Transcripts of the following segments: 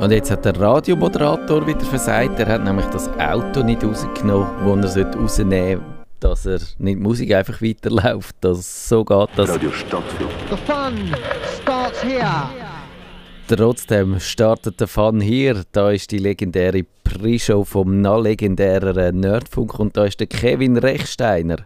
Und jetzt hat der Radiomoderator wieder versagt. Er hat nämlich das Auto nicht rausgenommen, das er rausnehmen sollte, dass er nicht Musik einfach weiterläuft. Das so geht das. Radio Stadtfilm. The fun starts here. Trotzdem startet der Fun hier. Da ist die legendäre Pre-Show vom noch legendären Nerdfunk und da ist der Kevin Rechsteiner.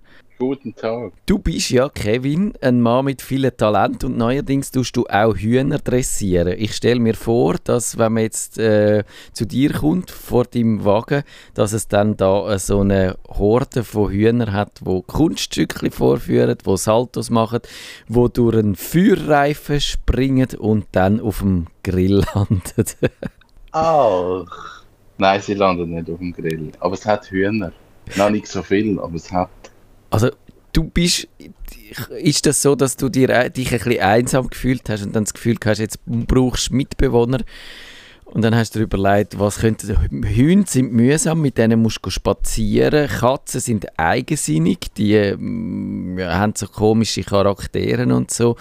Guten Tag. Du bist ja, Kevin, ein Mann mit vielen Talent und neuerdings tust du auch Hühner dressieren. Ich stelle mir vor, dass wenn man jetzt äh, zu dir kommt, vor deinem Wagen, dass es dann da äh, so eine Horde von Hühnern hat, wo Kunststücke vorführen, wo Saltos machen, wo durch einen Feuerreifen springen und dann auf dem Grill landen. Ach. Nein, sie landen nicht auf dem Grill. Aber es hat Hühner. Noch nicht so viel, aber es hat. Also du bist, ist das so, dass du äh, dich ein bisschen einsam gefühlt hast und dann das Gefühl hast, jetzt brauchst du Mitbewohner und dann hast du dir überlegt, was könnte, Hunde sind mühsam, mit denen musst du spazieren, Katzen sind eigensinnig, die ja, haben so komische Charaktere und so.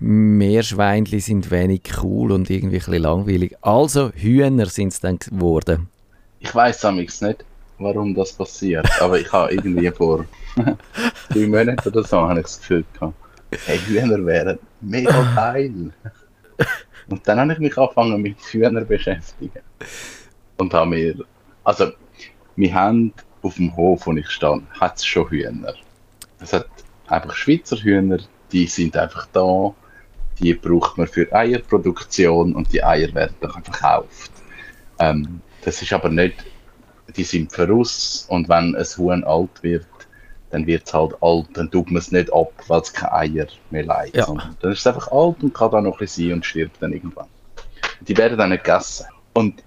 Meerschweinchen sind wenig cool und irgendwie ein bisschen langweilig. Also Hühner sind es dann geworden. Ich weiß nämlich nicht, warum das passiert, aber ich habe irgendwie vor drei Monaten oder so habe ich das Gefühl gehabt, hey, Hühner wären mega geil. Und dann habe ich mich angefangen mit Hühnern zu beschäftigen. Und habe mir, also, wir haben auf dem Hof, wo ich stand, hat es schon Hühner. Es hat einfach Schweizer Hühner, die sind einfach da, die braucht man für Eierproduktion und die Eier werden dann verkauft. Ähm, das ist aber nicht, die sind voraus und wenn ein Huhn alt wird, dann wird es halt alt, dann tut man es nicht ab, weil es keine Eier mehr leidet. Ja. Dann ist es einfach alt und kann dann noch ein bisschen sein und stirbt dann irgendwann. Die werden dann nicht gegessen. Und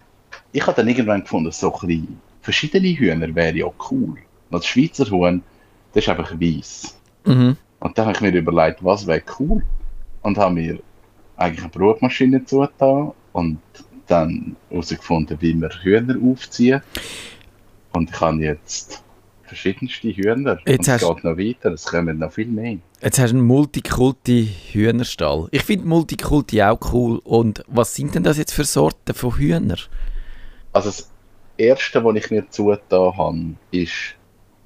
ich habe dann irgendwann gefunden, so ein bisschen verschiedene Hühner wäre ja cool. Weil das Schweizer Huhn, das ist einfach weiß. Mhm. Und dann habe ich mir überlegt, was wäre cool. Und habe mir eigentlich eine Brotmaschine zugetan und dann herausgefunden, wie man Hühner aufziehen. Und ich habe jetzt verschiedenste Hühner. Jetzt und es geht noch weiter, es kommen noch viel mehr. Jetzt hast du einen Multikulti-Hühnerstall. Ich finde Multikulti auch cool. Und was sind denn das jetzt für Sorten von Hühnern? Also das Erste, was ich mir zugetan habe, ist,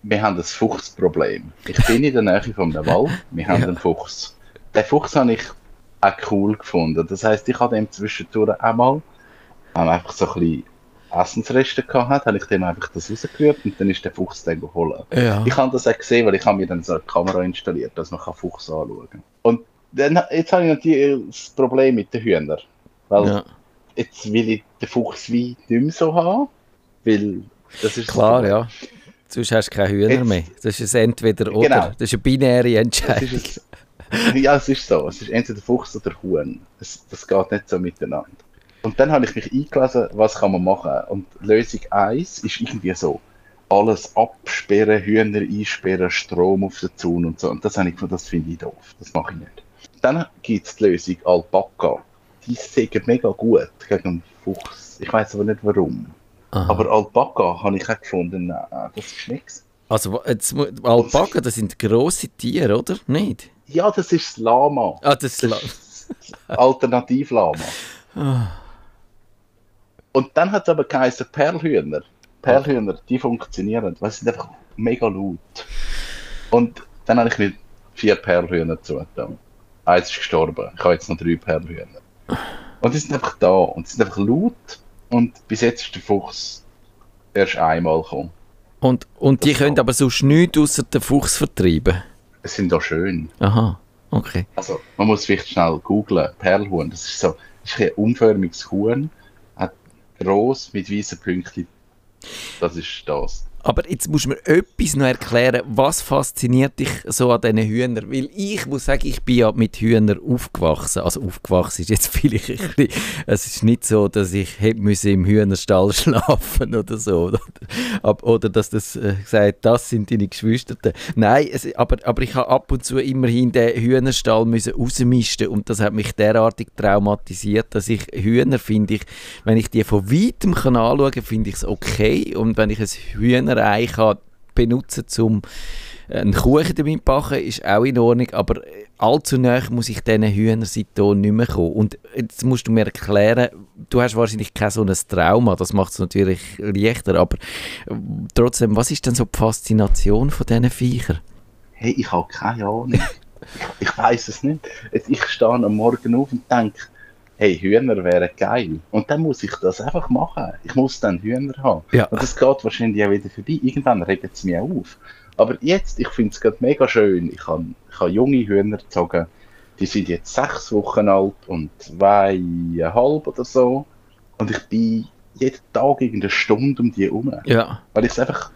wir haben ein Fuchsproblem. Ich bin in der Nähe von einem Wald, wir haben Ja. einen Fuchs. Den Fuchs habe ich auch cool gefunden. Das heisst, ich habe dem zwischendurch einmal, einfach so ein bisschen Essensreste gehabt hat, habe ich dem einfach das rausgerührt und dann ist der Fuchs dann geholt. Ja. Ich habe das auch gesehen, weil ich habe mir dann so eine Kamera installiert, dass man Fuchs anschauen kann. Und dann, jetzt habe ich natürlich das Problem mit den Hühnern. Weil ja. jetzt will ich den Fuchs wie nicht mehr so haben, weil das ist Klar, ja. Sonst hast du keine Hühner Jetzt- mehr. Das ist ein entweder oder. Genau. Das ist eine binäre Entscheidung. Ja, es ist so. Es ist entweder Fuchs oder Huhn. Es, das geht nicht so miteinander. Und dann habe ich mich eingelesen, was kann man machen. Und Lösung 1 ist irgendwie so, alles absperren, Hühner einsperren, Strom auf den Zaun und so. Und das, habe ich gefunden, das finde ich doof. Das mache ich nicht. Dann gibt es die Lösung Alpaka. Die sägen mega gut gegen einen Fuchs. Ich weiß aber nicht warum. Aha. Aber Alpaka habe ich auch gefunden, nein, das ist nichts. Also, jetzt, Alpaka, das sind grosse Tiere, oder? Nicht? Ja, das ist das Lama. Ah, das Das ist das Alternativlama. Und dann hat es aber geheißen Perlhühner. Perlhühner, die funktionieren, weil sie sind einfach mega laut. Und dann habe ich mir vier Perlhühner zugetan. Eins ist gestorben. Ich habe jetzt noch drei Perlhühner. Und die sind einfach da und sie sind einfach laut. Und bis jetzt ist der Fuchs erst einmal gekommen. Und, und die Das können auch. aber sonst nichts außer den Fuchs vertreiben. Es sind da schön. Aha, okay. Also, man muss vielleicht schnell googlen. Perlhuhn, das ist so das ist ein unförmiges Huhn, gross mit weißen Pünktchen. Das ist das. Aber jetzt musst du mir etwas noch erklären, was fasziniert dich so an diesen Hühnern? Weil ich muss sagen, ich bin ja mit Hühnern aufgewachsen. Also aufgewachsen ist jetzt vielleicht ein bisschen, es ist nicht so, dass ich hätte im Hühnerstall schlafen oder so. Oder, oder dass das äh, sagt, das sind deine Geschwister. Nein, es, aber, aber ich habe ab und zu immerhin den Hühnerstall müssen rausmisten und das hat mich derartig traumatisiert, dass ich Hühner finde ich, wenn ich die von weitem kann anschauen kann, finde ich es okay und wenn ich ein Hühnerei kann benutzen zum einen Kuchen damit backen, ist auch in Ordnung, aber äh, allzu nah muss ich diesen Hühner seitdem nicht mehr kommen. Und jetzt musst du mir erklären, du hast wahrscheinlich kein so ein Trauma, das macht es natürlich leichter, aber äh, trotzdem, was ist denn so die Faszination von diesen Viechern? Hey, ich habe keine Ahnung. ich weiß es nicht. Ich stehe am Morgen auf und denke, hey, Hühner wären geil. Und dann muss ich das einfach machen. Ich muss dann Hühner haben. Ja. Und das geht wahrscheinlich auch wieder vorbei. Irgendwann regt es mich auf. Aber jetzt, ich finde es gerade mega schön. Ich habe ich junge Hühner gezogen. Die sind jetzt sechs Wochen alt und zweieinhalb oder so. Und ich bin jeden Tag irgendeine Stunde um die herum. Ja. Weil ich es einfach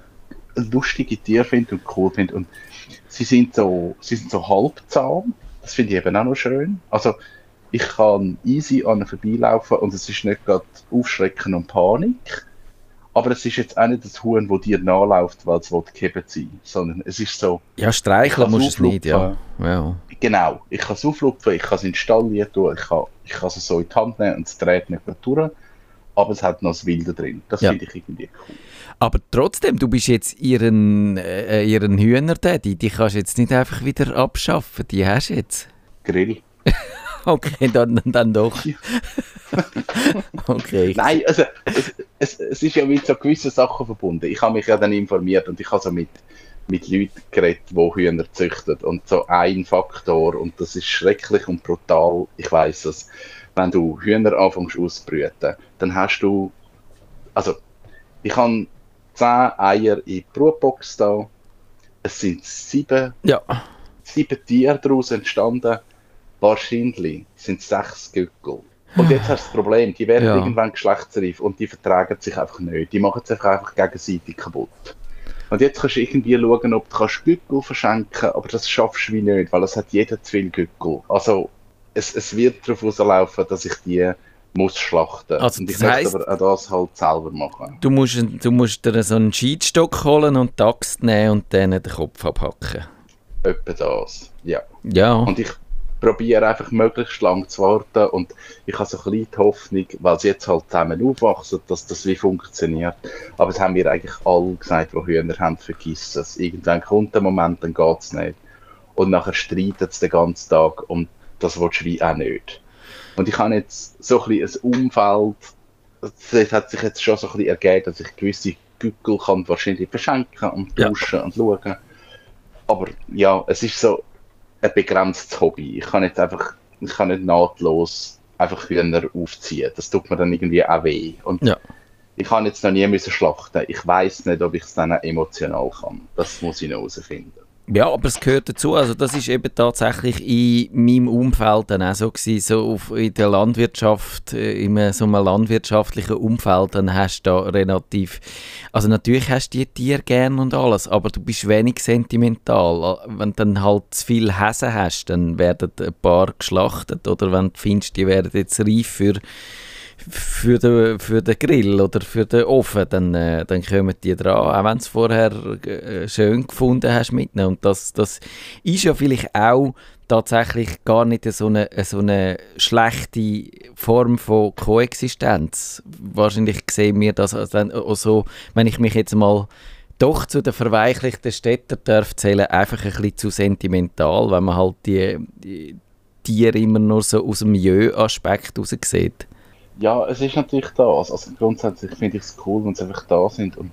lustige Tiere finde und cool finde. Und sie sind so, sie sind so halbzahm. Das finde ich eben auch noch schön. Also, ich kann easy an ihnen vorbeilaufen und es ist nicht gerade Aufschrecken und Panik. Aber es ist jetzt auch nicht das Huhn, das dir nachläuft, weil es gehebt sein sondern es ist so, Ja, streicheln Ich musst es nicht, ja. ja. genau, ich kann es auflupfen, ich kann es installieren, tun, ich kann, ich kann es so in die Hand nehmen und es dreht nicht mehr durch. Aber es hat noch das Wilde drin. Das Ja. finde ich irgendwie cool. Aber trotzdem, du bist jetzt ihren, äh, ihren Hühner-Daddy, die kannst du jetzt nicht einfach wieder abschaffen, die hast du jetzt. Grill. Okay, dann, dann doch. okay. Nein, also es, es, es ist ja mit so gewissen Sachen verbunden. Ich habe mich ja dann informiert und ich habe so mit, mit Leuten geredet, die Hühner züchten. Und so ein Faktor, und das ist schrecklich und brutal, ich weiß es, wenn du Hühner anfängst auszubrüten, dann hast du, also ich habe 10 Eier in die Brutbox da, es sind sieben Ja, sieben Tiere daraus entstanden. Wahrscheinlich sind es sechs Gückel. Und jetzt hast du das Problem, die werden Ja. irgendwann geschlechtsreif und die vertragen sich einfach nicht. Die machen sich einfach gegenseitig kaputt. Und jetzt kannst du irgendwie schauen, ob du kannst Gückel verschenken aber das schaffst du wie nicht, weil es hat jeder zu viel Gückel. Also es, es wird darauf rauslaufen, dass ich die muss schlachten. Also, und ich das heisst- aber auch das halt selber machen. du musst, du musst dir so einen Scheitstock holen und die Axt nehmen und dann den Kopf abhacken. Etwa das, ja. Ja, Und ich probiere einfach möglichst lang zu warten und ich habe so ein bisschen die Hoffnung, weil sie jetzt halt zusammen aufwachsen, dass das wie funktioniert. Aber es haben mir eigentlich alle gesagt, die Hühner haben, vergiss es. Irgendwann kommt der Moment, dann geht es nicht. Und nachher streitet es den ganzen Tag und das willst du wie auch nicht. Und ich habe jetzt so ein bisschen ein Umfeld, es hat sich jetzt schon so ein bisschen ergeben, dass ich gewisse Gückel kann wahrscheinlich verschenken und Ja. tauschen und schauen. Aber ja, es ist so ein begrenztes Hobby. Ich kann jetzt einfach, ich kann nicht nahtlos einfach Hühner aufziehen. Das tut mir dann irgendwie auch weh. Und Ja. ich kann jetzt noch nie müssen schlachten. Ich weiß nicht, ob ich es dann emotional kann. Das muss ich noch herausfinden. Ja, aber es gehört dazu. Also das ist eben tatsächlich in meinem Umfeld dann auch so gewesen, so auf, in der Landwirtschaft, äh, in so einem landwirtschaftlichen Umfeld, dann hast du da relativ, also natürlich hast du die Tiere gern und alles, aber du bist wenig sentimental. Wenn du dann halt zu viel Häsen hast, dann werden ein paar geschlachtet oder wenn du findest, die werden jetzt reif für für den, für den Grill oder für den Ofen, dann, äh, dann kommen die dran, auch wenn du es vorher äh, schön gefunden hast mit ihnen. Und das, das ist ja vielleicht auch tatsächlich gar nicht so eine, so eine schlechte Form von Koexistenz. Wahrscheinlich sehen wir das dann auch so, wenn ich mich jetzt mal doch zu den verweichlichten Städtern darf zählen, einfach ein bisschen zu sentimental, wenn man halt die, die Tiere immer nur so aus dem Milieu-Aspekt raus sieht. Ja, es ist natürlich das. Also grundsätzlich finde ich es cool, wenn sie einfach da sind. Und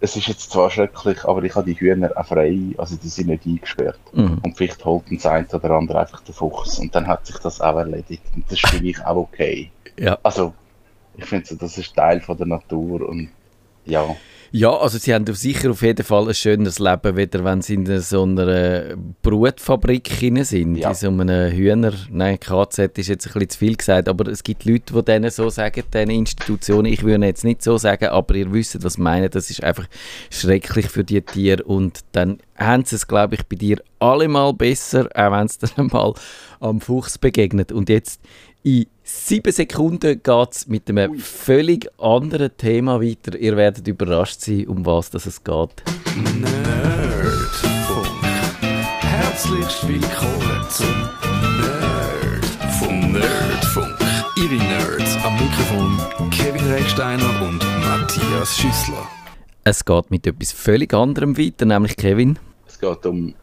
es ist jetzt zwar schrecklich, aber ich habe die Hühner auch frei, also die sind nicht eingesperrt. Mhm. Und vielleicht holt uns ein oder andere einfach den Fuchs. Und dann hat sich das auch erledigt. Und das ist für mich auch okay. Ja. Also, ich finde, so, das ist Teil von der Natur und ja. Ja, also sie haben sicher auf jeden Fall ein schönes Leben, wieder wenn sie in so einer Brutfabrik sind, Ja. in so einem Hühner, nein, KZ ist jetzt ein bisschen zu viel gesagt, aber es gibt Leute, die denen so sagen, diesen Institutionen, ich würde jetzt nicht so sagen, aber ihr wisst, was ich meine, das ist einfach schrecklich für die Tiere und dann haben sie es, glaube ich, bei dir allemal besser, auch wenn es dann mal am Fuchs begegnet. Und jetzt in sieben Sekunden geht es mit einem völlig anderen Thema weiter. Ihr werdet überrascht sein, um was das es geht. Nerdfunk. Herzlich willkommen zum Nerd vom Nerdfunk. Ihre Nerds am Mikrofon Kevin Recksteiner und Matthias Schüssler. Es geht mit etwas völlig anderem weiter, nämlich Kevin. Es geht um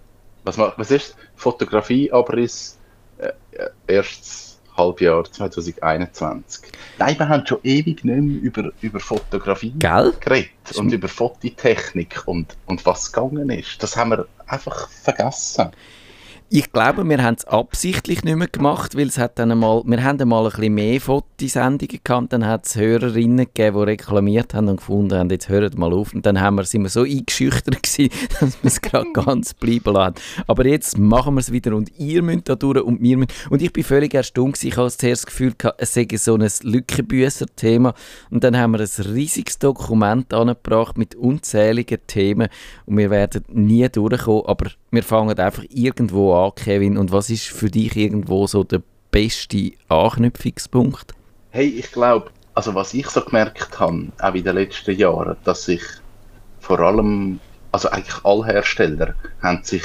Was, was ist Fotografieabriss äh, äh, erstes Halbjahr 2021? Nein, wir haben schon ewig nicht mehr über, über Fotografie Gell? geredet und über Fototechnik und, und was gegangen ist. Das haben wir einfach vergessen. Ich glaube, wir haben es absichtlich nicht mehr gemacht, weil es hat dann einmal, wir haben einmal ein bisschen mehr Fotosendungen gehabt, dann hat es Hörerinnen gegeben, die reklamiert haben und gefunden haben, jetzt hört mal auf. Und dann haben wir, sind wir so eingeschüchtert gewesen, dass wir es gerade ganz bleiben lassen. Aber jetzt machen wir es wieder und ihr müsst da durch und wir müssen. Und ich bin völlig erstaunt gewesen, ich habe zuerst das Gefühl gehabt, es sei so ein Lückenbüßer-Thema. Und dann haben wir ein riesiges Dokument angebracht mit unzähligen Themen und wir werden nie durchkommen, aber wir fangen einfach irgendwo an, Kevin. Und was ist für dich irgendwo so der beste Anknüpfungspunkt? Hey, ich glaube, also was ich so gemerkt habe, auch in den letzten Jahren, dass sich vor allem, also eigentlich alle Hersteller haben sich,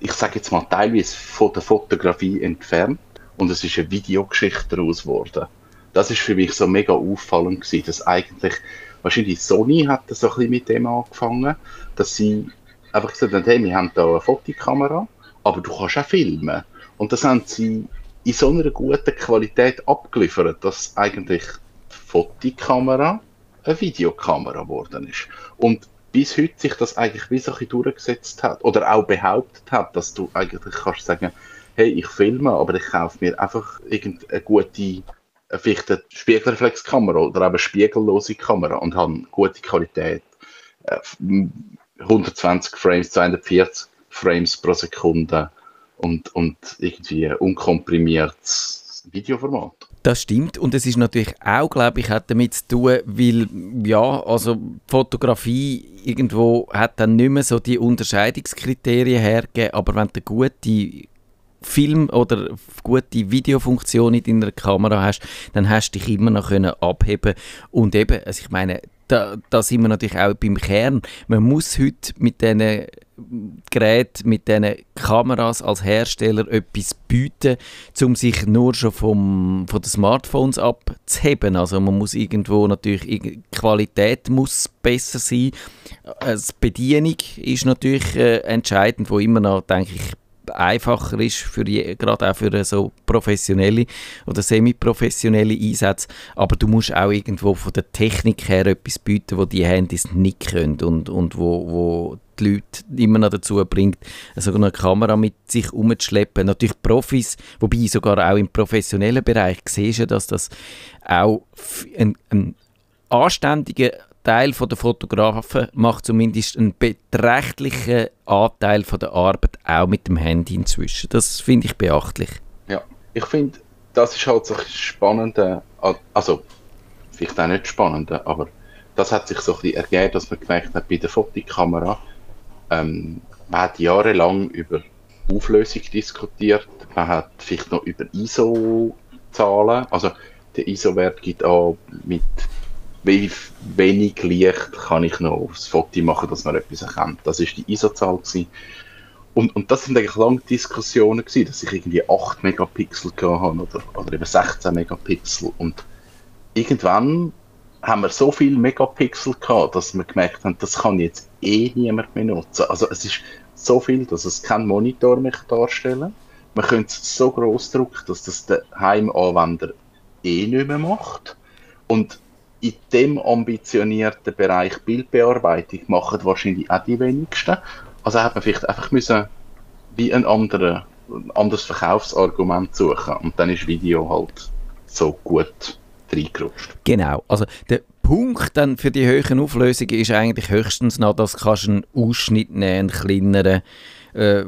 ich sage jetzt mal teilweise von der Fotografie entfernt und es ist eine Videogeschichte daraus geworden. Das ist für mich so mega auffallend gewesen, dass eigentlich, wahrscheinlich Sony hat das so ein bisschen mit dem angefangen, dass sie einfach gesagt haben, hey, wir haben da eine Fotokamera, aber du kannst auch filmen. Und das haben sie in so einer guten Qualität abgeliefert, dass eigentlich die Fotokamera eine Videokamera geworden ist. Und bis heute sich das eigentlich wie so ein bisschen durchgesetzt hat oder auch behauptet hat, dass du eigentlich kannst sagen, hey, ich filme, aber ich kaufe mir einfach irgendeine gute, äh, vielleicht eine Spiegelreflexkamera oder eben eine spiegellose Kamera und habe gute Qualität. Äh, 120 Frames, 240 Frames pro Sekunde und, und irgendwie unkomprimiertes Videoformat. Das stimmt und es ist natürlich auch, glaube ich, hat damit zu tun, weil ja, also Fotografie irgendwo hat dann nicht mehr so die Unterscheidungskriterien hergegeben, aber wenn du gute Film oder gute Videofunktion in deiner Kamera hast, dann hast du dich immer noch können abheben und eben, also ich meine, da, da sind wir natürlich auch beim Kern. Man muss heute mit diesen Geräten, mit diesen Kameras als Hersteller etwas bieten, um sich nur schon vom, von den Smartphones abzuheben. Also man muss irgendwo natürlich, die Qualität muss besser sein. Äh, Die Bedienung ist natürlich äh, entscheidend, wo immer noch, denke ich, einfacher ist, für je, gerade auch für so professionelle oder semi-professionelle Einsätze. Aber du musst auch irgendwo von der Technik her etwas bieten, wo die Handys nicht können und, und wo, wo die Leute immer noch dazu bringt, so eine Kamera mit sich umzuschleppen. Natürlich Profis, wobei sogar auch im professionellen Bereich siehst du, dass das auch ein, ein anständiger Teil der Fotografen macht zumindest einen beträchtlichen Anteil der Arbeit auch mit dem Handy inzwischen. Das finde ich beachtlich. Ja, ich finde, das ist halt so ein spannende, also vielleicht auch nicht spannende, aber das hat sich so ein bisschen ergeben, dass man gemerkt hat, bei der Fotokamera, ähm, man hat jahrelang über Auflösung diskutiert, man hat vielleicht noch über ISO-Zahlen, also der ISO-Wert gibt auch mit wie wenig Licht kann ich noch aufs Foto machen, dass man etwas erkennt. Das ist die ISO-Zahl. Und, und das sind eigentlich lange Diskussionen gewesen, dass ich irgendwie 8 Megapixel habe oder, oder eben 16 Megapixel. Und irgendwann haben wir so viel Megapixel gehabt, dass wir gemerkt haben, das kann jetzt eh niemand mehr nutzen. Also es ist so viel, dass es keinen Monitor mehr darstellen Man könnte es so groß drucken, dass das der Heimanwender eh nicht mehr macht. Und in dem ambitionierten Bereich Bildbearbeitung machen wahrscheinlich auch die wenigsten. Also hat man vielleicht einfach müssen wie ein, anderer, ein anderes Verkaufsargument suchen und dann ist Video halt so gut reingerutscht. Genau, also der Punkt dann für die höheren Auflösungen ist eigentlich höchstens noch, dass du einen Ausschnitt nehmen, einen kleineren äh,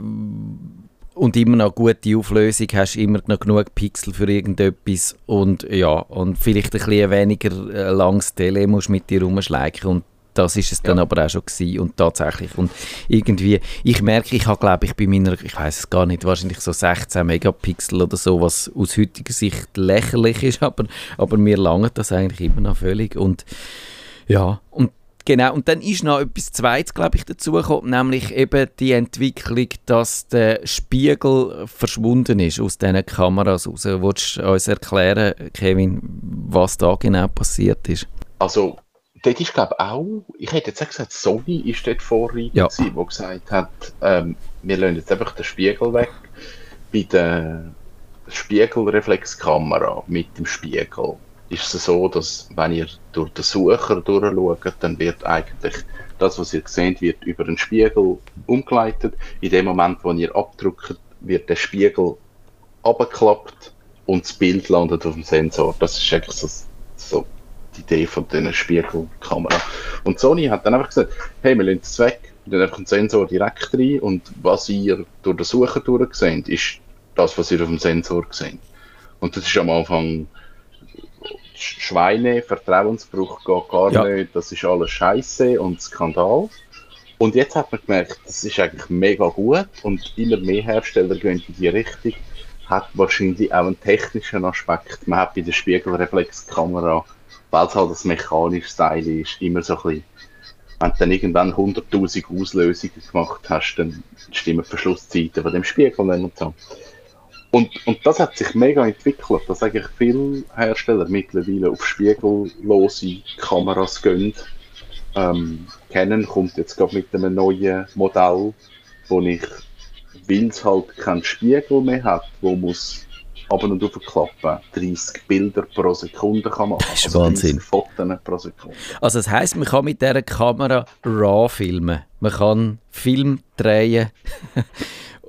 und immer noch gute Auflösung, hast immer noch genug Pixel für irgendetwas. Und ja, und vielleicht ein bisschen weniger äh, langes Tele musst mit dir rumschleichen. Und das ist es dann aber auch schon gewesen und tatsächlich und irgendwie, ich merke, ich habe glaube ich bei meiner, ich weiß es gar nicht, wahrscheinlich so 16 Megapixel oder so, was aus heutiger Sicht lächerlich ist, aber, aber mir langt das eigentlich immer noch völlig. Und ja, und Genau, und dann ist noch etwas Zweites, glaube ich, dazugekommen, nämlich eben die Entwicklung, dass der Spiegel verschwunden ist aus diesen Kameras raus. Willst du uns erklären, Kevin, was da genau passiert ist? Also, dort ist, glaube ich, auch, ich hätte jetzt auch gesagt, Sony ist dort Vorreiter, Ja. gewesen, wo gesagt hat, ähm, wir lassen jetzt einfach den Spiegel weg. Bei der Spiegelreflexkamera mit dem Spiegel ist es so, dass wenn ihr durch den Sucher durchschaut, dann wird eigentlich das, was ihr seht, wird über den Spiegel umgeleitet. In dem Moment, wo ihr abdrückt, wird der Spiegel abgeklappt und das Bild landet auf dem Sensor. Das ist eigentlich so, so die Idee von dieser Spiegelkamera. Und Sony hat dann einfach gesagt, hey, wir lassen es weg, wir einfach einen Sensor direkt rein und was ihr durch den Sucher durch ist das, was ihr auf dem Sensor seht. Und das ist am Anfang Schweine, Vertrauensbruch geht gar Ja. nicht, das ist alles Scheiße und Skandal. Und jetzt hat man gemerkt, das ist eigentlich mega gut und immer mehr Hersteller gehen in die Richtung. Hat wahrscheinlich auch einen technischen Aspekt. Man hat bei der Spiegelreflexkamera, weil es halt das mechanische Teil ist, immer so ein bisschen, wenn du dann irgendwann 100.000 Auslösungen gemacht hast, dann stimmen Verschlusszeiten von dem Spiegel nicht und so. Und, und das hat sich mega entwickelt, dass eigentlich viele Hersteller mittlerweile auf spiegellose Kameras gehen. Ähm, Canon kommt jetzt gerade mit einem neuen Modell, wo ich, weil es halt keinen Spiegel mehr hat, wo muss ab und auf klappen, 30 Bilder pro Sekunde kann machen. Das ist also Wahnsinn. 30 Fotos pro Sekunde. Also das heisst, man kann mit dieser Kamera RAW filmen. Man kann Film drehen.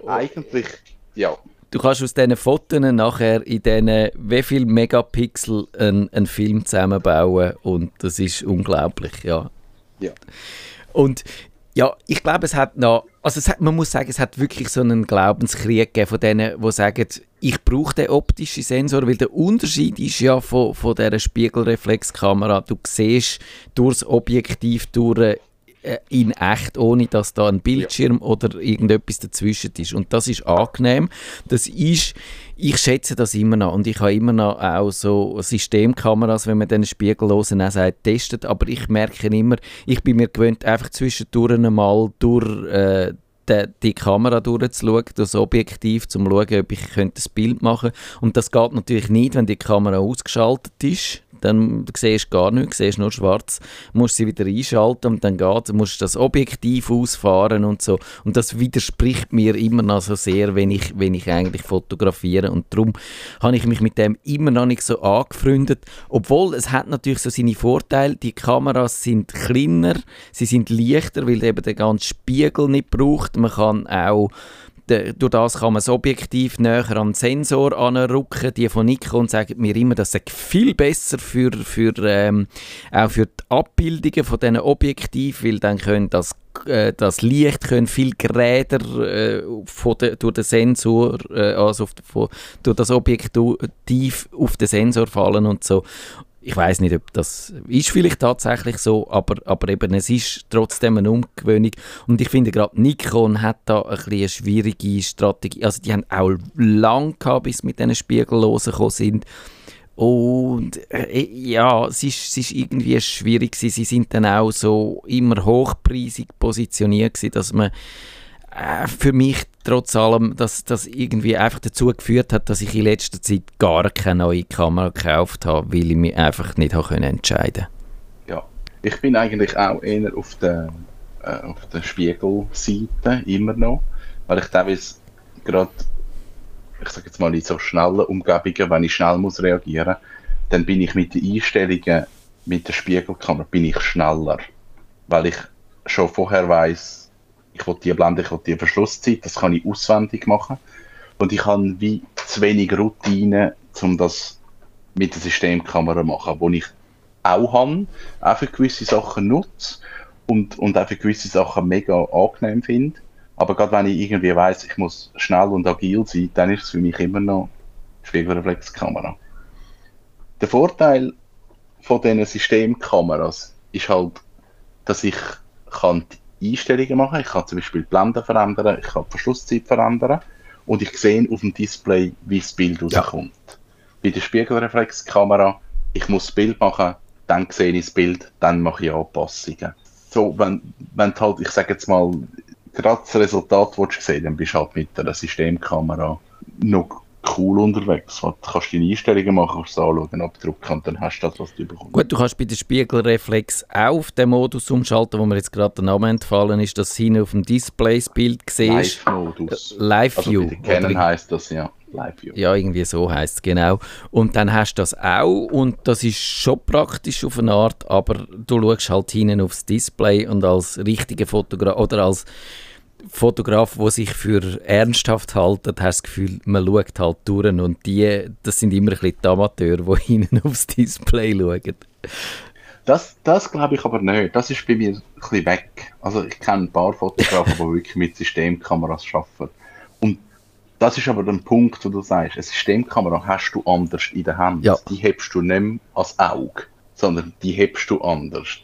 Eigentlich, ja, Du kannst aus diesen Fotos nachher in diesen wie viel Megapixel einen, einen Film zusammenbauen und das ist unglaublich, ja. ja. Und ja, ich glaube, es hat noch, also es hat, man muss sagen, es hat wirklich so einen Glaubenskrieg gegeben von denen, die sagen, ich brauche den optischen Sensor, weil der Unterschied ist ja von, von dieser Spiegelreflexkamera, du siehst durchs Objektiv durch in echt, ohne dass da ein Bildschirm oder irgendetwas dazwischen ist. Und das ist angenehm. Das ist, ich schätze das immer noch und ich habe immer noch auch so Systemkameras, wenn man den spiegellosen auch sagt, testet, aber ich merke immer, ich bin mir gewöhnt, einfach zwischendurch einmal durch äh, die, die Kamera durchzuschauen, das Objektiv, um zu schauen, ob ich könnte ein Bild machen könnte. Und das geht natürlich nicht, wenn die Kamera ausgeschaltet ist. Dann siehst du gar nichts, siehst nur schwarz, musst sie wieder einschalten und dann geht, musst das Objektiv ausfahren und so. Und das widerspricht mir immer noch so sehr, wenn ich, wenn ich eigentlich fotografiere. Und darum habe ich mich mit dem immer noch nicht so angefreundet. Obwohl, es hat natürlich so seine Vorteile. Die Kameras sind kleiner, sie sind leichter, weil eben der ganze Spiegel nicht braucht. Man kann auch durch das kann man das Objektiv näher an den Sensor anrücken. Die von Nikon sagen mir immer, das sei viel besser für, für, ähm, auch für die Abbildungen von diesen Objektiven, weil dann können das, äh, das Licht können viel Geräder äh, de, durch den Sensor, äh, also auf, von, durch das Objektiv auf den Sensor fallen und so. Ich weiß nicht, ob das ist vielleicht tatsächlich so, aber, aber eben, es ist trotzdem eine Umgewöhnung. Und ich finde gerade Nikon hat da ein eine schwierige Strategie. Also die haben auch lang gehabt, bis sie mit diesen Spiegellosen gekommen sind. Und äh, ja, es ist, es ist irgendwie schwierig gewesen. Sie sind dann auch so immer hochpreisig positioniert gewesen, dass man äh, für mich trotz allem, dass das irgendwie einfach dazu geführt hat, dass ich in letzter Zeit gar keine neue Kamera gekauft habe, weil ich mich einfach nicht habe können entscheiden Ja, ich bin eigentlich auch eher auf der, äh, auf der Spiegelseite immer noch, weil ich teilweise gerade, ich sage jetzt mal in so schnellen Umgebungen, wenn ich schnell muss reagieren, dann bin ich mit den Einstellungen mit der Spiegelkamera bin ich schneller, weil ich schon vorher weiß, ich will die Blende, ich will die Verschlusszeit, das kann ich auswendig machen und ich habe wie zu wenig Routine, um das mit der Systemkamera zu machen, wo ich auch habe, auch für gewisse Sachen nutze und, und auch für gewisse Sachen mega angenehm finde. Aber gerade wenn ich irgendwie weiß, ich muss schnell und agil sein, dann ist es für mich immer noch Spiegelreflexkamera. Der Vorteil von diesen Systemkameras ist halt, dass ich kann die Einstellungen machen. Ich kann zum Beispiel die Blende verändern, ich kann die Verschlusszeit verändern und ich sehe auf dem Display, wie das Bild rauskommt. Bei der Spiegelreflexkamera, ich muss das Bild machen, dann sehe ich das Bild, dann mache ich Anpassungen. So, wenn, wenn halt, ich sage jetzt mal, gerade das Resultat willst du sehen, dann bist du halt mit einer Systemkamera noch cool unterwegs. Du kannst deine Einstellungen machen, kannst es anschauen, abdrucken und dann hast du das, was du bekommst. Gut, du kannst bei der Spiegelreflex auch auf den Modus umschalten, wo mir jetzt gerade der Name entfallen ist, dass hinten auf dem Display das Bild siehst. Live-Modus. Live Also den Canon heisst das ja Live-View. Ja, irgendwie so heißt es genau. Und dann hast du das auch und das ist schon praktisch auf eine Art, aber du schaust halt hinten aufs Display und als richtiger Fotograf oder als Fotograf, der sich für ernsthaft hält, hast du das Gefühl, man schaut halt durch und die, das sind immer ein bisschen die Amateure, die hinten aufs Display schauen. Das, das glaube ich aber nicht. Das ist bei mir ein bisschen weg. Also ich kenne ein paar Fotografen, die wirklich mit Systemkameras arbeiten. Und das ist aber der Punkt, wo du sagst, eine Systemkamera hast du anders in der Hand. Ja. Die hebst du nicht mehr als Auge, sondern die hebst du anders.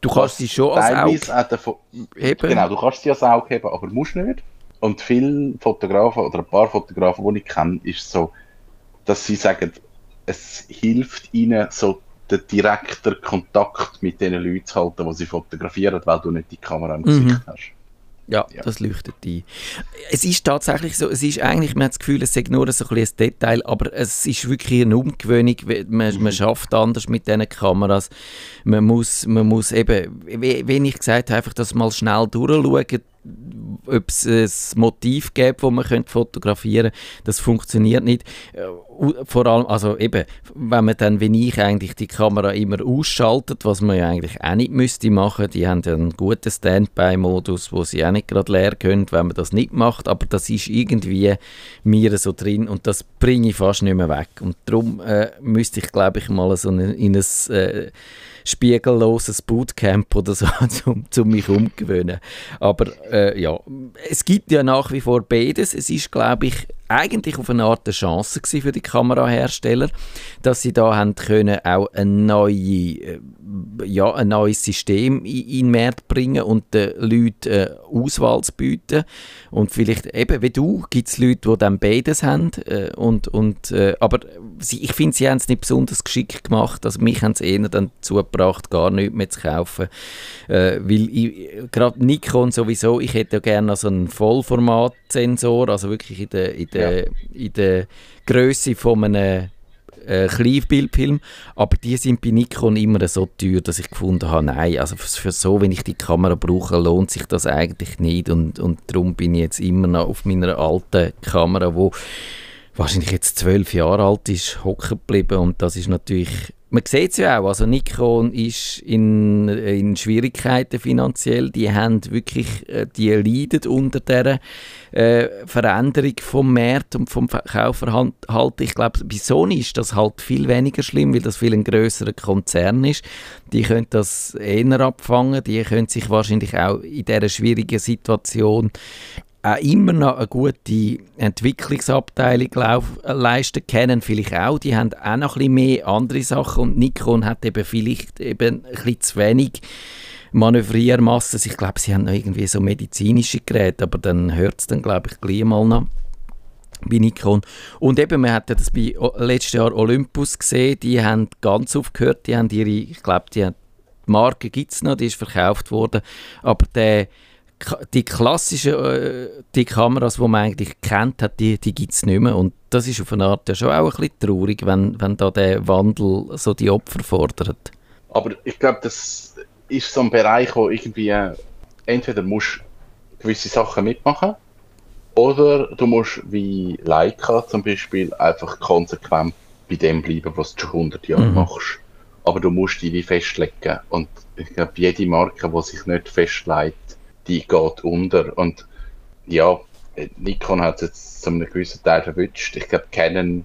Du kannst sie schon als Auge heben. Genau, du kannst sie als Auge heben, aber musst nicht. Und viele Fotografen oder ein paar Fotografen, die ich kenne, ist so, dass sie sagen, es hilft ihnen, so den direkten Kontakt mit den Leuten zu halten, die sie fotografieren, weil du nicht die Kamera im Mhm. Gesicht hast. Ja, Ja. das leuchtet ein. Es ist tatsächlich so, es ist eigentlich, man hat das Gefühl, es sei nur so ein, Detail, aber es ist wirklich eine Umgewöhnung. Man, man schafft anders mit diesen Kameras. Man muss, man muss eben, wie, wie ich gesagt habe, einfach das mal schnell durchschauen, ob es ein Motiv gibt, das man fotografieren könnte. Das funktioniert nicht. Äh, Vor allem, also eben, wenn man dann, wie ich eigentlich die Kamera immer ausschaltet, was man ja eigentlich auch nicht müsste machen, die haben ja einen guten Standby-Modus, wo sie auch nicht gerade leer können, wenn man das nicht macht, aber das ist irgendwie mir so drin und das bringe ich fast nicht mehr weg. Und darum äh, müsste ich, glaube ich, mal so eine, in ein äh, spiegelloses Bootcamp oder so, um, um mich umgewöhnen. Aber äh, ja, es gibt ja nach wie vor beides. Es ist, glaube ich, eigentlich auf eine Art eine Chance für die Kamerahersteller, dass sie da haben können auch ein, neue, äh, ja, ein neues System in, den Markt bringen und den Leuten äh, Auswahl zu bieten. Und vielleicht eben wie du, gibt es Leute, die dann beides haben. Äh, und, und, äh, aber sie, ich finde, sie haben es nicht besonders geschickt gemacht. Also mich haben sie eher dann dazu gebracht, gar nichts mehr zu kaufen. Weil gerade Nikon sowieso, ich hätte ja gerne so einen Vollformatsensor, also wirklich in der, in in der Größe von einem äh, Kleinbildfilm, aber die sind bei Nikon immer so teuer, dass ich gefunden habe, nein, also für, für so, wenn ich die Kamera brauche, lohnt sich das eigentlich nicht. Und, und darum bin ich jetzt immer noch auf meiner alten Kamera, wo wahrscheinlich jetzt zwölf Jahre alt ist, hocken geblieben. Und das ist natürlich man sieht es ja auch, also Nikon ist in, in Schwierigkeiten finanziell, die haben wirklich, äh, die leiden unter dieser äh, Veränderung vom Markt und vom Kaufverhalten. Ich glaube, bei Sony ist das halt viel weniger schlimm, weil das viel ein grösserer Konzern ist. Die können das eher abfangen, die können sich wahrscheinlich auch in dieser schwierigen Situation auch immer noch eine gute Entwicklungsabteilung leisten können, vielleicht auch. Die haben auch noch ein bisschen mehr andere Sachen und Nikon hat eben vielleicht eben ein bisschen zu wenig Manövriermasse. Ich glaube, sie haben noch irgendwie so medizinische Geräte, aber dann hört es dann, glaube ich, gleich mal noch bei Nikon. Und eben, wir hatten das bei letztes Jahr Olympus gesehen, die haben ganz aufgehört, die haben ihre, ich glaube, die, die Marke gibt es noch, die ist verkauft worden, aber der die klassischen äh, die Kameras, die man eigentlich kennt hat, die, die gibt es nicht mehr. Und das ist auf eine Art ja schon auch ein bisschen traurig, wenn, wenn da der Wandel so die Opfer fordert. Aber ich glaube, das ist so ein Bereich, wo irgendwie äh, entweder musst gewisse Sachen mitmachen oder du musst wie Leica zum Beispiel einfach konsequent bei dem bleiben, was du schon 100 Jahre Mhm. machst. Aber du musst dich wie festlegen. Und ich glaube, jede Marke, die sich nicht festlegt, die geht unter. Und ja, Nikon hat es jetzt zu einem gewissen Teil verwünscht. Ich glaube, Canon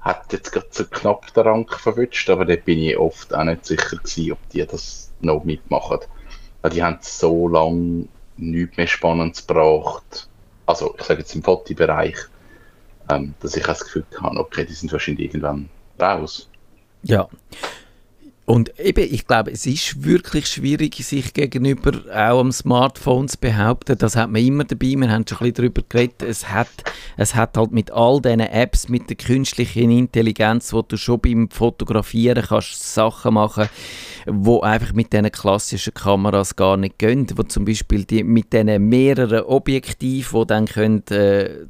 hat jetzt gerade so knapp den Rang verwünscht, aber da bin ich oft auch nicht sicher gewesen, ob die das noch mitmachen. Weil die haben so lange nichts mehr Spannendes gebracht. Also, ich sage jetzt im Fotobereich, ähm, dass ich das Gefühl habe, okay, die sind wahrscheinlich irgendwann raus. Ja. Und eben, ich glaube, es ist wirklich schwierig, sich gegenüber auch am Smartphone zu behaupten. Das hat man immer dabei. Wir haben schon ein bisschen darüber geredet. Es hat, es hat halt mit all diesen Apps, mit der künstlichen Intelligenz, wo du schon beim Fotografieren kannst Sachen machen, wo einfach mit diesen klassischen Kameras gar nicht gehen. Wo zum Beispiel die, mit diesen mehreren Objektiven, die dann können, äh,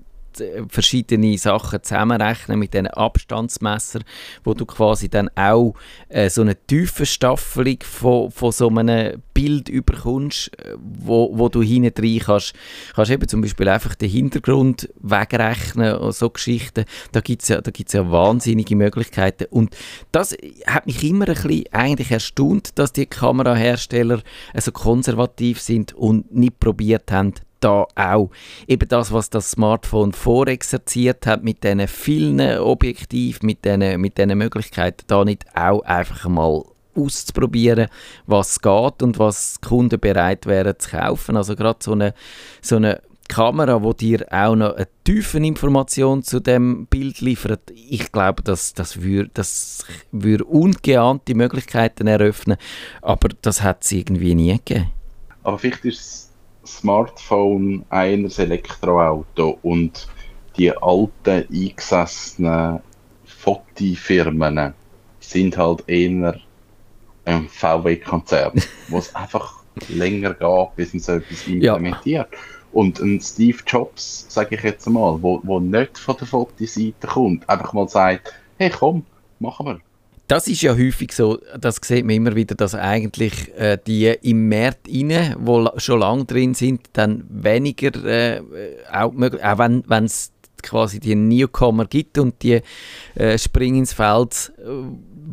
verschiedene Sachen zusammenrechnen mit diesen Abstandsmesser, wo du quasi dann auch äh, so eine tiefe Staffelung von, von so einem Bild überkommst, äh, wo, wo du hinten rein kannst, kannst eben zum Beispiel einfach den Hintergrund wegrechnen und so Geschichten. Da gibt es ja, ja wahnsinnige Möglichkeiten und das hat mich immer ein bisschen eigentlich erstaunt, dass die Kamerahersteller so konservativ sind und nicht probiert haben, da auch eben das, was das Smartphone vorexerziert hat mit diesen vielen Objektiven, mit diesen, mit diesen Möglichkeiten, da nicht auch einfach mal auszuprobieren, was geht und was Kunden bereit wären zu kaufen. Also gerade so eine, so eine Kamera, wo dir auch noch eine tiefe Information zu dem Bild liefert, ich glaube, dass das würde das würd ungeahnte Möglichkeiten eröffnen, aber das hat es irgendwie nie gegeben. Aber vielleicht ist das Smartphone eines Elektroauto und die alten eingesessenen Fotofirmen sind halt eher ein VW-Konzern, wo es einfach länger geht, bis man so etwas implementiert. Ja. Und ein Steve Jobs, sage ich jetzt mal, wo, wo nicht von der Fotoseite kommt, einfach mal sagt, hey komm, machen wir. Das ist ja häufig so, das sieht man immer wieder, dass eigentlich äh, die im Markt rein, die schon lange drin sind, dann weniger, äh, auch, auch wenn es quasi die Newcomer gibt und die äh, springen ins Feld, äh,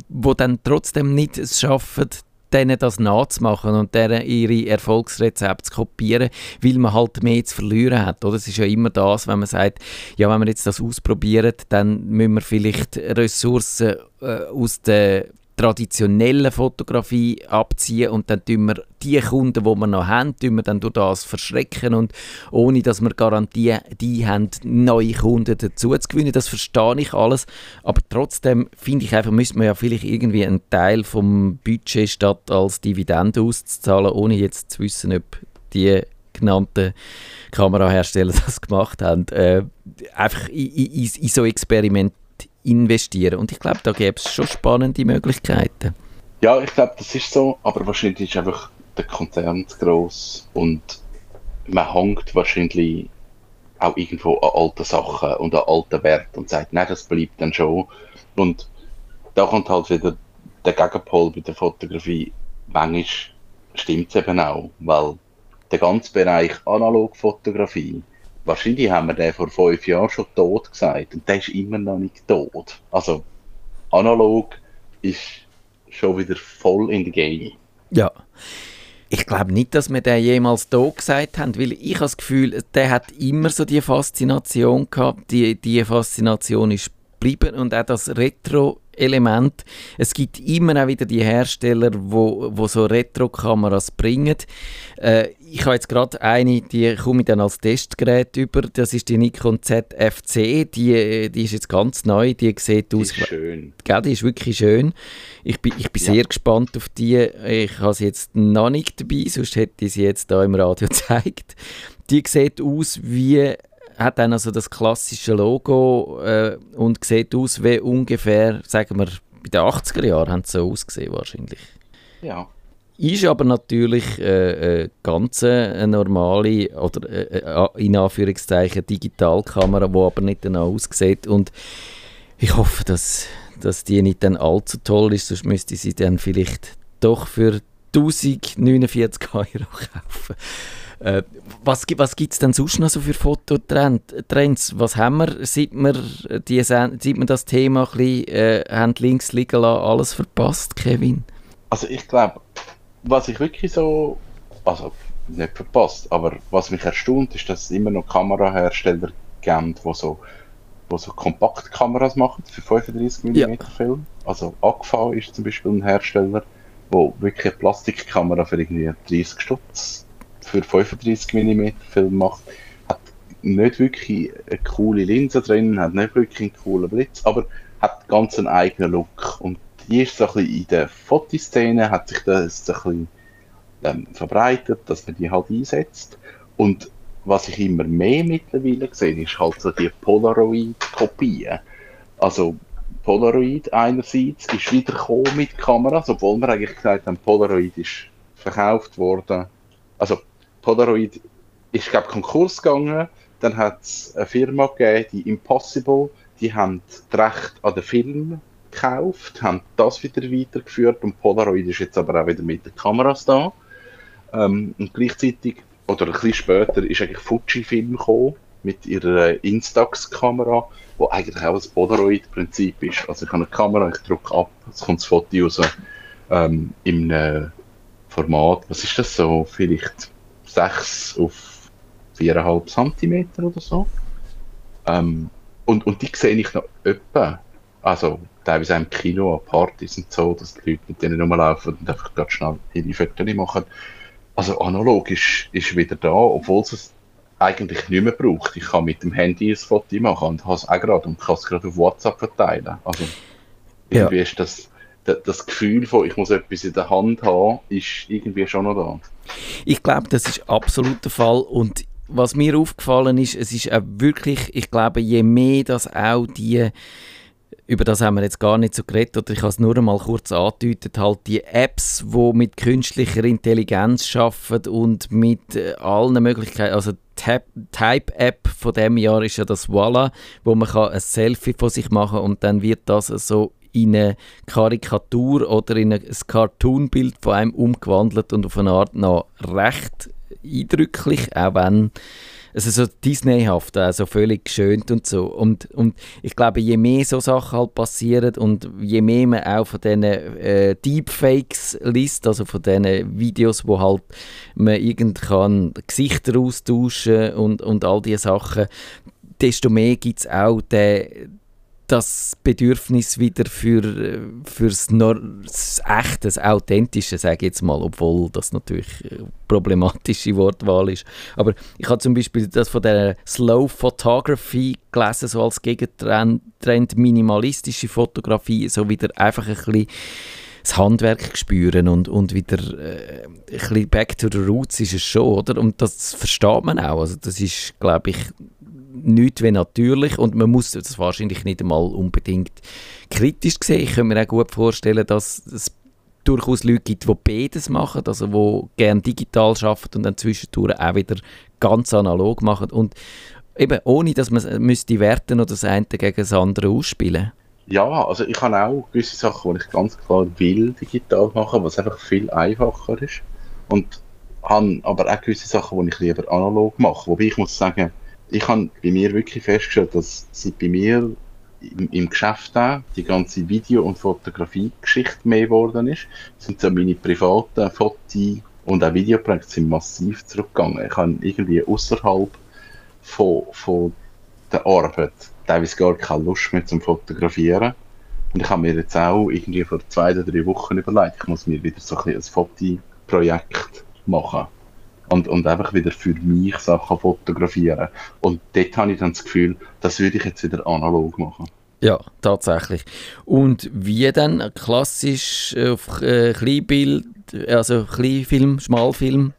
wo dann trotzdem nicht es schaffen, denen das nachzumachen und deren ihre Erfolgsrezepte zu kopieren, weil man halt mehr zu verlieren hat. Oder? Es ist ja immer das, wenn man sagt, ja, wenn wir jetzt das ausprobieren, dann müssen wir vielleicht Ressourcen äh, aus der traditionellen Fotografie abziehen und dann tun wir die Kunden, die wir noch haben, tun wir dann durch das verschrecken und ohne, dass wir Garantie die haben, neue Kunden dazu zu gewinnen. Das verstehe ich alles, aber trotzdem finde ich einfach, müsste man ja vielleicht irgendwie einen Teil vom Budget statt als Dividende auszuzahlen, ohne jetzt zu wissen, ob die genannten Kamerahersteller das gemacht haben, äh, einfach in, in, in so Experiment investieren. Und ich glaube, da gäbe es schon spannende Möglichkeiten. Ja, ich glaube, das ist so, aber wahrscheinlich ist einfach der Konzern zu gross und man hängt wahrscheinlich auch irgendwo an alten Sachen und an alten Werten und sagt, nein, das bleibt dann schon. Und da kommt halt wieder der Gegenpol bei der Fotografie. Manchmal stimmt es eben auch, weil der ganze Bereich Analogfotografie wahrscheinlich haben wir den vor fünf Jahren schon tot gesagt und der ist immer noch nicht tot. Also analog ist schon wieder voll in der Game. Ja. Ich glaube nicht, dass wir den jemals tot gesagt haben, weil ich habe das Gefühl, der hat immer so die Faszination gehabt. Die, die Faszination ist geblieben und auch das Retro Element. Es gibt immer auch wieder die Hersteller, wo, wo so Retro-Kameras bringen. Äh, ich habe jetzt gerade eine, die komme ich dann als Testgerät über. Das ist die Nikon ZFC. Die, die ist jetzt ganz neu. Die sieht die aus. Ist schön. Gell, die ist wirklich schön. Ich bin, ich bin ja. sehr gespannt auf die. Ich habe sie jetzt noch nicht dabei, sonst hätte ich sie jetzt da im Radio gezeigt. Die sieht aus wie hat dann also das klassische Logo äh, und sieht aus wie ungefähr, sagen wir, bei den 80er Jahren haben sie so ausgesehen wahrscheinlich. Ja. Ist aber natürlich äh, äh, ganz eine normale oder äh, äh in Anführungszeichen Digitalkamera, die aber nicht danach aussieht und ich hoffe, dass, dass die nicht dann allzu toll ist, sonst müsste ich sie dann vielleicht doch für 1049 Euro kaufen. Äh, was was gibt es denn sonst noch so für Fototrends? Was haben wir, seit wir, die, seit wir das Thema ein bisschen äh, haben links liegen lassen, alles verpasst, Kevin? Also ich glaube, was ich wirklich so, also nicht verpasst, aber was mich erstaunt, ist, dass es immer noch Kamerahersteller gibt, die so, wo so Kompaktkameras machen für 35 mm ja. Film. Also Agfa ist zum Beispiel ein Hersteller, der wirklich eine Plastikkamera für irgendwie 30 Stutz für 35 mm Film macht, hat nicht wirklich eine coole Linse drin, hat nicht wirklich einen coolen Blitz, aber hat ganz einen eigenen Look. Und die ist so ein bisschen in der Fotoszene, hat sich das ein bisschen ähm, verbreitet, dass man die halt einsetzt. Und was ich immer mehr mittlerweile sehe, ist halt so die Polaroid-Kopien. Also Polaroid einerseits ist wieder mit Kameras, obwohl wir eigentlich gesagt haben, Polaroid ist verkauft worden. Also Polaroid ist, glaube Konkurs gegangen. dann hat es eine Firma gegeben, die Impossible, die haben das Recht an den Film gekauft, haben das wieder weitergeführt und Polaroid ist jetzt aber auch wieder mit den Kameras da. Ähm, und gleichzeitig, oder ein bisschen später, ist eigentlich Fujifilm gekommen mit ihrer Instax-Kamera, wo eigentlich auch das Polaroid-Prinzip ist. Also ich habe eine Kamera, ich drücke ab, es kommt das Foto raus ähm, in einem Format, was ist das so, vielleicht 6 auf 4,5 cm oder so. Ähm, und, und die sehe ich noch öppe. Also teilweise im Kino, an Partys und so, dass die Leute mit denen rumlaufen und einfach ganz schnell ihre Fotos machen. Also analog ist, ist wieder da, obwohl es eigentlich nicht mehr braucht. Ich kann mit dem Handy ein Foto machen und habe es auch gerade und kann es gerade auf WhatsApp verteilen. Also irgendwie ja. ist das, das Gefühl von, ich muss etwas in der Hand haben, ist irgendwie schon noch da. Ich glaube, das ist absolut der Fall und was mir aufgefallen ist, es ist auch wirklich, ich glaube, je mehr das auch die über das haben wir jetzt gar nicht so geredet, oder ich habe es nur einmal kurz angedeutet, halt die Apps, die mit künstlicher Intelligenz arbeiten und mit äh, allen Möglichkeiten, also Type-App von dem Jahr ist ja das Voila, wo man kann ein Selfie von sich machen und dann wird das so in eine Karikatur oder in ein Cartoonbild von einem umgewandelt und auf eine Art noch recht eindrücklich, auch wenn also so Disneyhaft, also völlig geschönt und so. Und, und ich glaube, je mehr so Sachen halt passieren und je mehr man auch von diesen äh, Deepfakes liest, also von diesen Videos, wo halt man irgend kann Gesichter austauschen und, und all diese Sachen, desto mehr gibt es auch den das Bedürfnis wieder für fürs das echte, das authentische, sage ich jetzt mal, obwohl das natürlich problematische Wortwahl ist. Aber ich habe zum Beispiel das von der Slow Photography gelesen, so als Gegentrend minimalistische Fotografie, so wieder einfach ein bisschen das Handwerk spüren und, und wieder äh, ein bisschen back to the roots ist es schon, oder? Und das versteht man auch. Also das ist, glaube ich, nichts wie natürlich und man muss das wahrscheinlich nicht einmal unbedingt kritisch sehen. Ich kann mir auch gut vorstellen, dass es durchaus Leute gibt, die beides machen, also die gerne digital arbeiten und dann zwischendurch auch wieder ganz analog machen und eben ohne, dass man müsste werten oder das eine gegen das andere ausspielen. Ja, also ich habe auch gewisse Sachen, die ich ganz klar will digital machen, was einfach viel einfacher ist und habe aber auch gewisse Sachen, die ich lieber analog mache, wobei ich muss sagen, ich habe bei mir wirklich festgestellt, dass sie bei mir im, im Geschäft auch die ganze Video- und Fotografie-Geschichte mehr geworden ist. Sind so meine privaten Fotos und auch Videoprojekte sind massiv zurückgegangen. Ich habe irgendwie außerhalb von, von der Arbeit teilweise gar keine Lust mehr zum Fotografieren. Und ich habe mir jetzt auch irgendwie vor zwei oder drei Wochen überlegt, ich muss mir wieder so ein, ein Fotoprojekt machen und, und einfach wieder für mich Sachen fotografieren. Und dort habe ich dann das Gefühl, das würde ich jetzt wieder analog machen. Ja, tatsächlich. Und wie dann klassisch auf äh, Kleinbild, also Kleinfilm, Schmalfilm?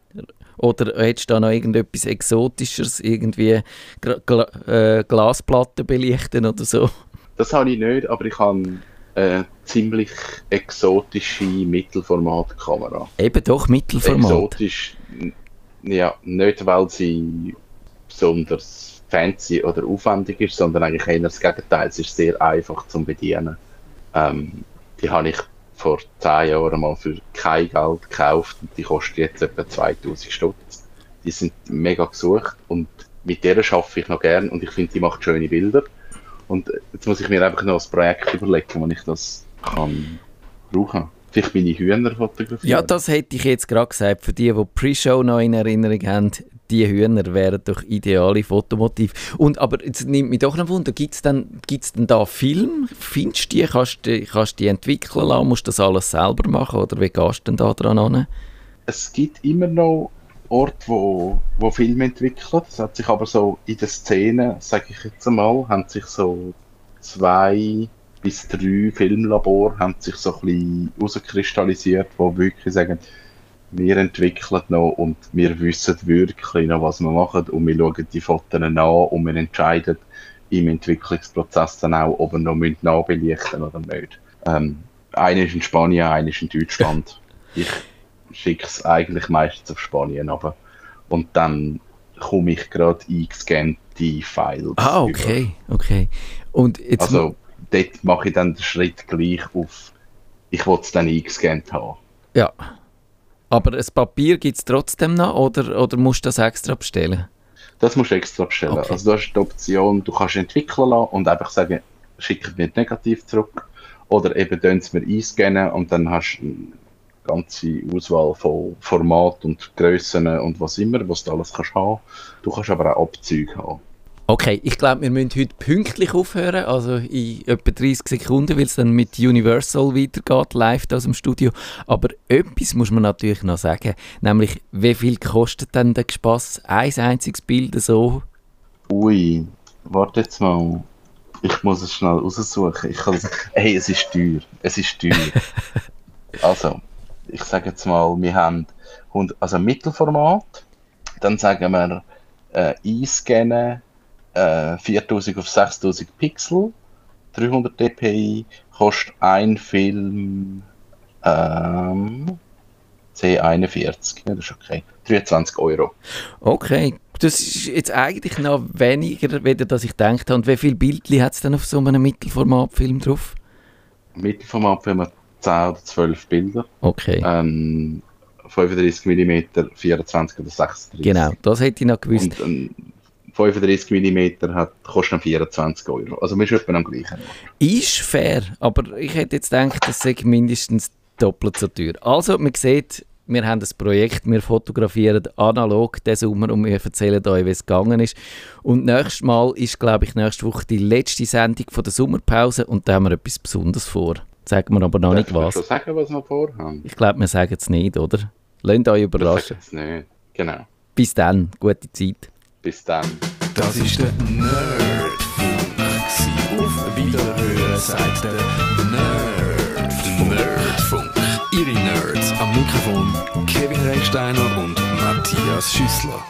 Oder hättest du da noch irgendetwas Exotischeres, irgendwie Gla Gla äh, Glasplatten belichten oder so? Das habe ich nicht, aber ich habe eine ziemlich exotische Mittelformatkamera. Eben doch, Mittelformat. Exotisch ja, nicht weil sie besonders fancy oder aufwendig ist, sondern eigentlich eher das Gegenteil. Es ist sehr einfach zum Bedienen. Ähm, die habe ich vor 10 Jahren mal für kein Geld gekauft und die kosten jetzt etwa 2000 Stutz. Die sind mega gesucht und mit der schaffe ich noch gern und ich finde, die macht schöne Bilder. Und jetzt muss ich mir einfach noch ein Projekt überlegen, wo ich das kann brauchen vielleicht meine Hühner fotografieren. Ja, das hätte ich jetzt gerade gesagt. Für die, die Pre-Show noch in Erinnerung haben, die Hühner wären doch ideale Fotomotiv. Und, aber jetzt nimmt mich doch noch Wunder, gibt es denn, gibt's denn da Film? Findest du die? Kannst du kannst die entwickeln lassen? Musst du das alles selber machen? Oder wie gehst du denn da dran an? Es gibt immer noch Orte, wo, wo Filme entwickeln. Das hat sich aber so in der Szene, sage ich jetzt einmal, haben sich so zwei bis drei Filmlabore haben sich so ein bisschen herauskristallisiert, wo wirklich sagen, wir entwickeln noch und wir wissen wirklich noch, was wir machen und wir schauen die Fotos an und wir entscheiden im Entwicklungsprozess dann auch, ob wir noch nachbelichten oder nicht. Ähm, einer ist in Spanien, einer ist in Deutschland. ich schicke es eigentlich meistens auf Spanien aber und dann komme ich gerade eingescannte Files. Ah, über. okay, okay. Und jetzt, Also dort mache ich dann den Schritt gleich auf, ich will es dann eingescannt haben. ja. Aber das Papier gibt es trotzdem noch oder, oder musst du das extra bestellen? Das musst du extra bestellen. Okay. Also du hast die Option, du kannst entwickeln lassen und einfach sagen, schick mir negativ zurück. Oder eben tun es mir einscannen und dann hast du eine ganze Auswahl von Format und Grössen und was immer, was du alles kannst haben. Du kannst aber auch Abzüge haben. Okay, ich glaube, wir müssen heute pünktlich aufhören, also in etwa 30 Sekunden, weil es dann mit Universal weitergeht, live aus dem Studio. Aber etwas muss man natürlich noch sagen, nämlich wie viel kostet denn der Spaß? Ein einziges Bild so? Ui, warte jetzt mal. Ich muss es schnell raussuchen. Ich kann es, hey, es ist teuer. Es ist teuer. also, ich sage jetzt mal, wir haben 100, also Mittelformat. Dann sagen wir äh, einscannen äh, 4000 auf 6000 Pixel. 300 dpi kostet ein Film ähm, C41. Ja, das ist okay. 23 Euro. Okay, das ist jetzt eigentlich noch weniger, weder dass ich gedacht habe. Und wie viele Bildchen hat es denn auf so einem Mittelformatfilm drauf? Mittelformat haben wir 10 oder 12 Bilder. Okay, Ähm, 35 mm, 24 oder 36. genau, das hätte ich noch gewusst. Und ein 35 mm hat, kostet dann 24 Euro. Also wir sind etwa am gleichen. Ist fair, aber ich hätte jetzt gedacht, das sei mindestens doppelt so teuer. Also, man sieht, wir haben das Projekt, wir fotografieren analog den Sommer und wir erzählen euch, wie es gegangen ist. Und nächstes Mal ist, glaube ich, nächste Woche die letzte Sendung von der Sommerpause und da haben wir etwas Besonderes vor. Sagen wir aber noch nicht Darf ich was. schon sagen, was wir vorhaben? Ich glaube, wir sagen es nicht, oder? Lasst euch Wir überraschen. sagen es nicht. Genau. Bis dann, gute Zeit. Bis dann. Das ist der Nerdfunk. gsi. Auf Wiederhören sagt der Nerdfunk. Nerdfunk. Ihre Nerds am Mikrofon Kevin Recksteiner und Matthias Schüssler.